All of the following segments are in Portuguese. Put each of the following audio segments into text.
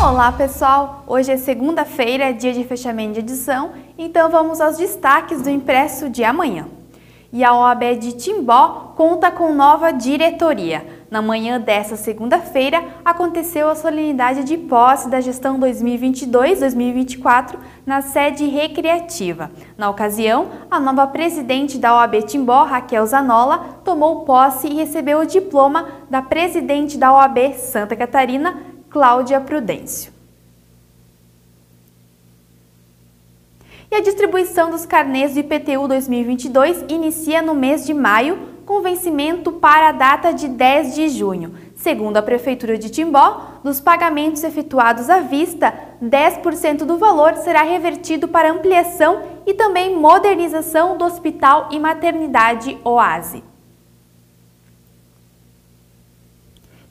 Olá pessoal, hoje é segunda-feira, dia de fechamento de edição, então vamos aos destaques do impresso de amanhã. E a OAB de Timbó conta com nova diretoria. Na manhã desta segunda-feira, aconteceu a solenidade de posse da gestão 2022-2024 na sede recreativa. Na ocasião, a nova presidente da OAB Timbó, Raquel Zanola, tomou posse e recebeu o diploma da presidente da OAB Santa Catarina, Cláudia Prudêncio. E a distribuição dos carnês do IPTU 2022 inicia no mês de maio com vencimento para a data de 10 de junho. Segundo a Prefeitura de Timbó, dos pagamentos efetuados à vista, 10% do valor será revertido para ampliação e também modernização do Hospital e Maternidade Oase.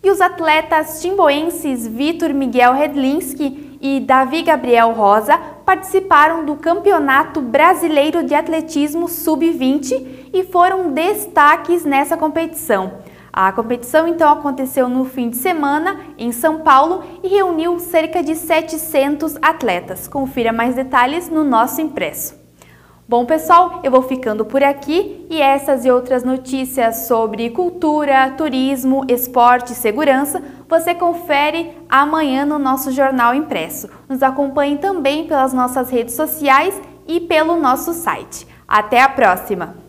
E os atletas timboenses Vitor Miguel Redlinski e Davi Gabriel Rosa participaram do Campeonato Brasileiro de Atletismo Sub-20 e foram destaques nessa competição. A competição então aconteceu no fim de semana em São Paulo e reuniu cerca de 700 atletas. Confira mais detalhes no nosso impresso. Bom, pessoal, eu vou ficando por aqui e essas e outras notícias sobre cultura, turismo, esporte e segurança você confere amanhã no nosso jornal impresso. Nos acompanhe também pelas nossas redes sociais e pelo nosso site. Até a próxima!